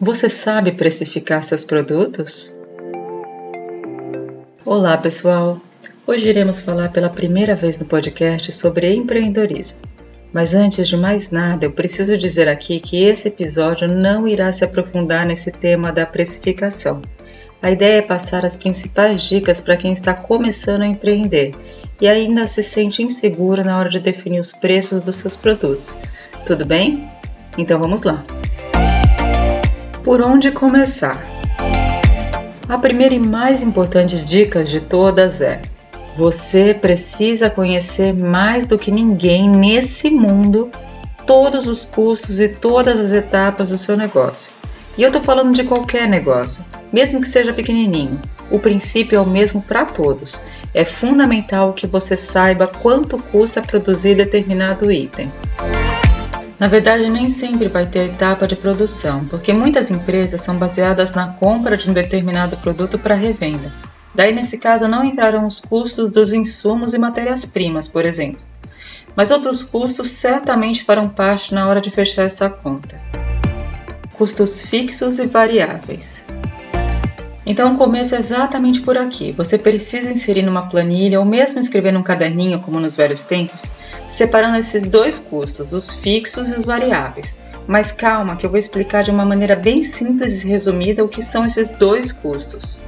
Você sabe precificar seus produtos? Olá, pessoal! Hoje iremos falar pela primeira vez no podcast sobre empreendedorismo. Mas antes de mais nada, eu preciso dizer aqui que esse episódio não irá se aprofundar nesse tema da precificação. A ideia é passar as principais dicas para quem está começando a empreender e ainda se sente inseguro na hora de definir os preços dos seus produtos. Tudo bem? Então vamos lá! Por onde começar? A primeira e mais importante dica de todas é: você precisa conhecer mais do que ninguém nesse mundo todos os custos e todas as etapas do seu negócio. E eu estou falando de qualquer negócio, mesmo que seja pequenininho. O princípio é o mesmo para todos. É fundamental que você saiba quanto custa produzir determinado item. Na verdade, nem sempre vai ter etapa de produção, porque muitas empresas são baseadas na compra de um determinado produto para revenda. Daí, nesse caso, não entrarão os custos dos insumos e matérias-primas, por exemplo. Mas outros custos certamente farão parte na hora de fechar essa conta. Custos fixos e variáveis. Então, o começo é exatamente por aqui. Você precisa inserir numa planilha ou mesmo escrever num caderninho, como nos velhos tempos, separando esses dois custos, os fixos e os variáveis. Mas calma, que eu vou explicar de uma maneira bem simples e resumida o que são esses dois custos.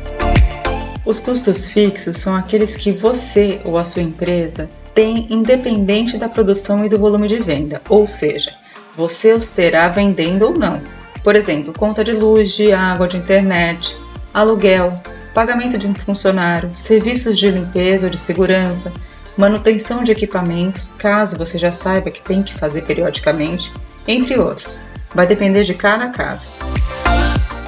Os custos fixos são aqueles que você ou a sua empresa tem independente da produção e do volume de venda, ou seja, você os terá vendendo ou não. Por exemplo, conta de luz, de água, de internet, aluguel, pagamento de um funcionário, serviços de limpeza ou de segurança, manutenção de equipamentos, caso você já saiba que tem que fazer periodicamente, entre outros. Vai depender de cada caso.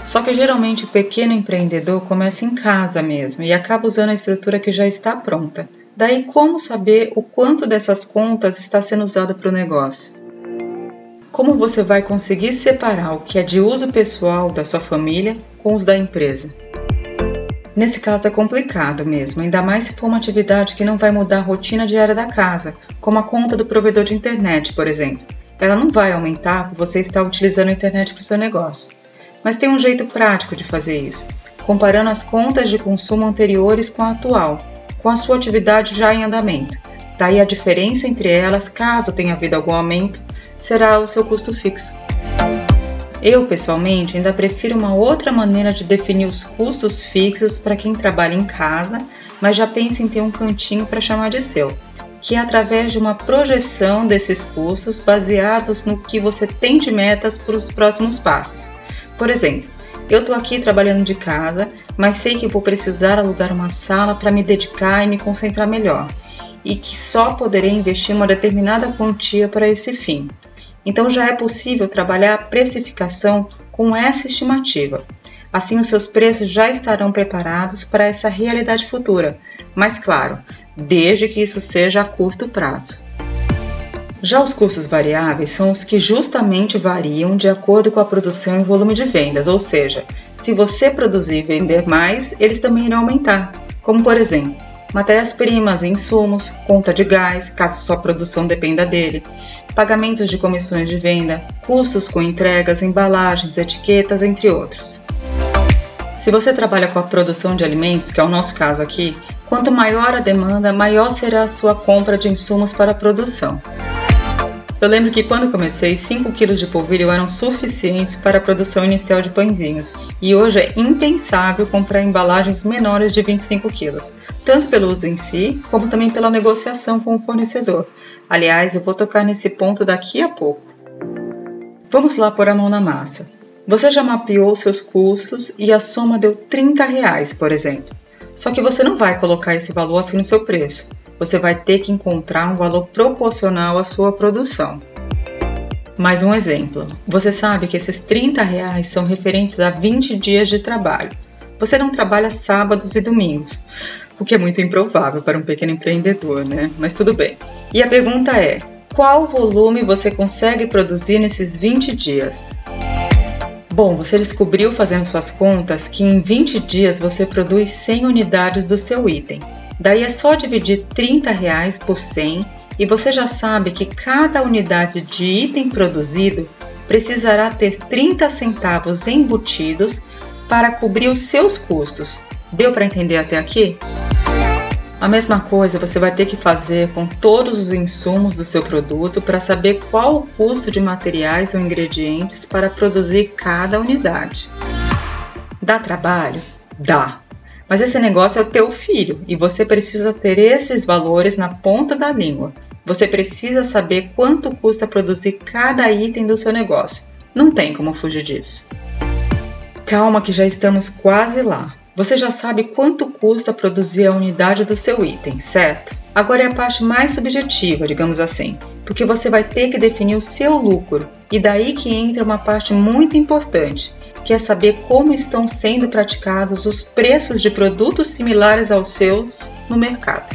Só que geralmente o pequeno empreendedor começa em casa mesmo e acaba usando a estrutura que já está pronta. Daí, como saber o quanto dessas contas está sendo usado para o negócio? Como você vai conseguir separar o que é de uso pessoal da sua família com os da empresa? Nesse caso é complicado mesmo, ainda mais se for uma atividade que não vai mudar a rotina diária da casa, como a conta do provedor de internet, por exemplo. Ela não vai aumentar por você estar utilizando a internet para o seu negócio. Mas tem um jeito prático de fazer isso, comparando as contas de consumo anteriores com a atual, com a sua atividade já em andamento. Daí a diferença entre elas, caso tenha havido algum aumento, será o seu custo fixo. Eu, pessoalmente, ainda prefiro uma outra maneira de definir os custos fixos para quem trabalha em casa, mas já pensa em ter um cantinho para chamar de seu, que é através de uma projeção desses custos baseados no que você tem de metas para os próximos passos. Por exemplo, eu estou aqui trabalhando de casa, mas sei que vou precisar alugar uma sala para me dedicar e me concentrar melhor, e que só poderei investir uma determinada quantia para esse fim. Então já é possível trabalhar a precificação com essa estimativa. Assim, os seus preços já estarão preparados para essa realidade futura, mas claro, desde que isso seja a curto prazo. Já os custos variáveis são os que justamente variam de acordo com a produção e volume de vendas, ou seja, se você produzir e vender mais, eles também irão aumentar, como por exemplo, matérias-primas e insumos, conta de gás, caso sua produção dependa dele, pagamentos de comissões de venda, custos com entregas, embalagens, etiquetas, entre outros. Se você trabalha com a produção de alimentos, que é o nosso caso aqui, quanto maior a demanda, maior será a sua compra de insumos para a produção. Eu lembro que quando comecei, 5 kg de polvilho eram suficientes para a produção inicial de pãezinhos, e hoje é impensável comprar embalagens menores de 25 kg, tanto pelo uso em si, como também pela negociação com o fornecedor. Aliás, eu vou tocar nesse ponto daqui a pouco. Vamos lá pôr a mão na massa. Você já mapeou seus custos e a soma deu 30 reais, por exemplo. Só que você não vai colocar esse valor assim no seu preço você vai ter que encontrar um valor proporcional à sua produção. Mais um exemplo: você sabe que esses 30 reais são referentes a 20 dias de trabalho. Você não trabalha sábados e domingos, o que é muito improvável para um pequeno empreendedor, né? Mas tudo bem. E a pergunta é: qual volume você consegue produzir nesses 20 dias? Bom, você descobriu fazendo suas contas que em 20 dias você produz 100 unidades do seu item. Daí é só dividir 30 reais por 100 e você já sabe que cada unidade de item produzido precisará ter 30 centavos embutidos para cobrir os seus custos. Deu para entender até aqui? A mesma coisa você vai ter que fazer com todos os insumos do seu produto para saber qual o custo de materiais ou ingredientes para produzir cada unidade. Dá trabalho? Dá. Mas esse negócio é o teu filho e você precisa ter esses valores na ponta da língua. Você precisa saber quanto custa produzir cada item do seu negócio. Não tem como fugir disso. Calma que já estamos quase lá. Você já sabe quanto custa produzir a unidade do seu item, certo? Agora é a parte mais subjetiva, digamos assim, porque você vai ter que definir o seu lucro e daí que entra uma parte muito importante, que é saber como estão sendo praticados os preços de produtos similares aos seus no mercado.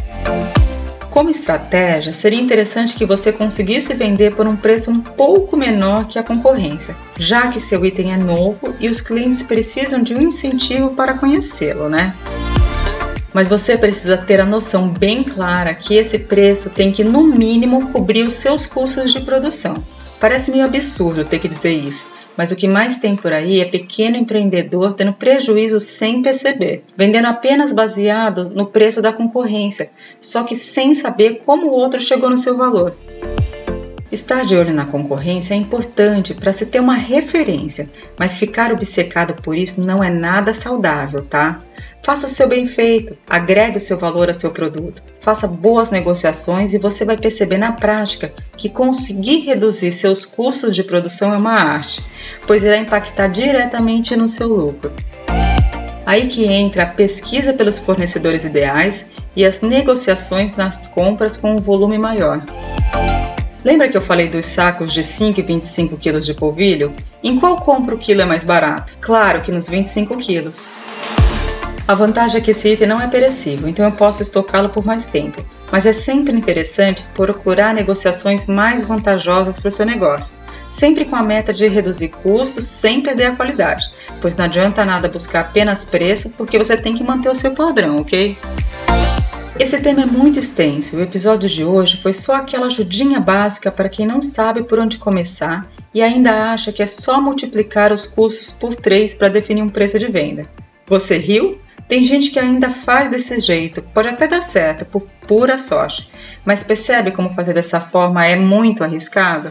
Como estratégia, seria interessante que você conseguisse vender por um preço um pouco menor que a concorrência, já que seu item é novo e os clientes precisam de um incentivo para conhecê-lo, né? Mas você precisa ter a noção bem clara que esse preço tem que, no mínimo, cobrir os seus custos de produção. Parece meio absurdo ter que dizer isso, mas o que mais tem por aí é pequeno empreendedor tendo prejuízo sem perceber, vendendo apenas baseado no preço da concorrência, só que sem saber como o outro chegou no seu valor. Estar de olho na concorrência é importante para se ter uma referência, mas ficar obcecado por isso não é nada saudável, tá? Faça o seu bem feito, agregue o seu valor ao seu produto, faça boas negociações e você vai perceber na prática que conseguir reduzir seus custos de produção é uma arte, pois irá impactar diretamente no seu lucro. Aí que entra a pesquisa pelos fornecedores ideais e as negociações nas compras com um volume maior. Lembra que eu falei dos sacos de 5 e 25 kg de polvilho? Em qual compra o quilo é mais barato? Claro que nos 25 quilos. A vantagem é que esse item não é perecível, então eu posso estocá-lo por mais tempo. Mas é sempre interessante procurar negociações mais vantajosas para o seu negócio, sempre com a meta de reduzir custos sem perder a qualidade, pois não adianta nada buscar apenas preço porque você tem que manter o seu padrão, ok? Esse tema é muito extenso. O episódio de hoje foi só aquela ajudinha básica para quem não sabe por onde começar e ainda acha que é só multiplicar os custos por 3 para definir um preço de venda. Você riu? Tem gente que ainda faz desse jeito, pode até dar certo, por pura sorte, mas percebe como fazer dessa forma é muito arriscado?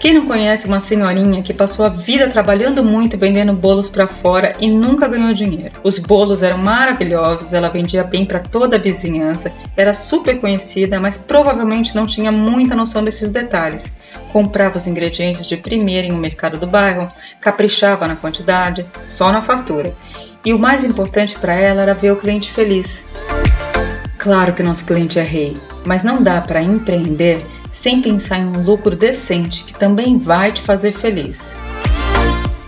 Quem não conhece uma senhorinha que passou a vida trabalhando muito vendendo bolos para fora e nunca ganhou dinheiro? Os bolos eram maravilhosos, ela vendia bem para toda a vizinhança, era super conhecida, mas provavelmente não tinha muita noção desses detalhes. Comprava os ingredientes de primeira em um mercado do bairro, caprichava na quantidade, só na fatura. E o mais importante para ela era ver o cliente feliz. Claro que nosso cliente é rei, mas não dá para empreender sem pensar em um lucro decente que também vai te fazer feliz.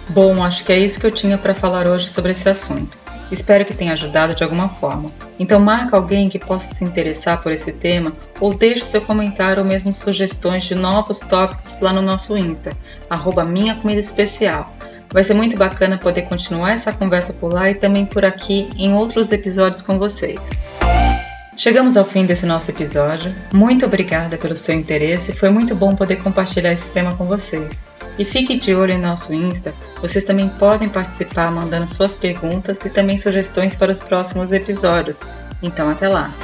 Bom, acho que é isso que eu tinha para falar hoje sobre esse assunto. Espero que tenha ajudado de alguma forma. Então marca alguém que possa se interessar por esse tema ou deixe seu comentário ou mesmo sugestões de novos tópicos lá no nosso Insta, arroba Minha Comida Especial. Vai ser muito bacana poder continuar essa conversa por lá e também por aqui em outros episódios com vocês. Chegamos ao fim desse nosso episódio. Muito obrigada pelo seu interesse. Foi muito bom poder compartilhar esse tema com vocês. E fique de olho em nosso Insta. Vocês também podem participar mandando suas perguntas e também sugestões para os próximos episódios. Então, até lá!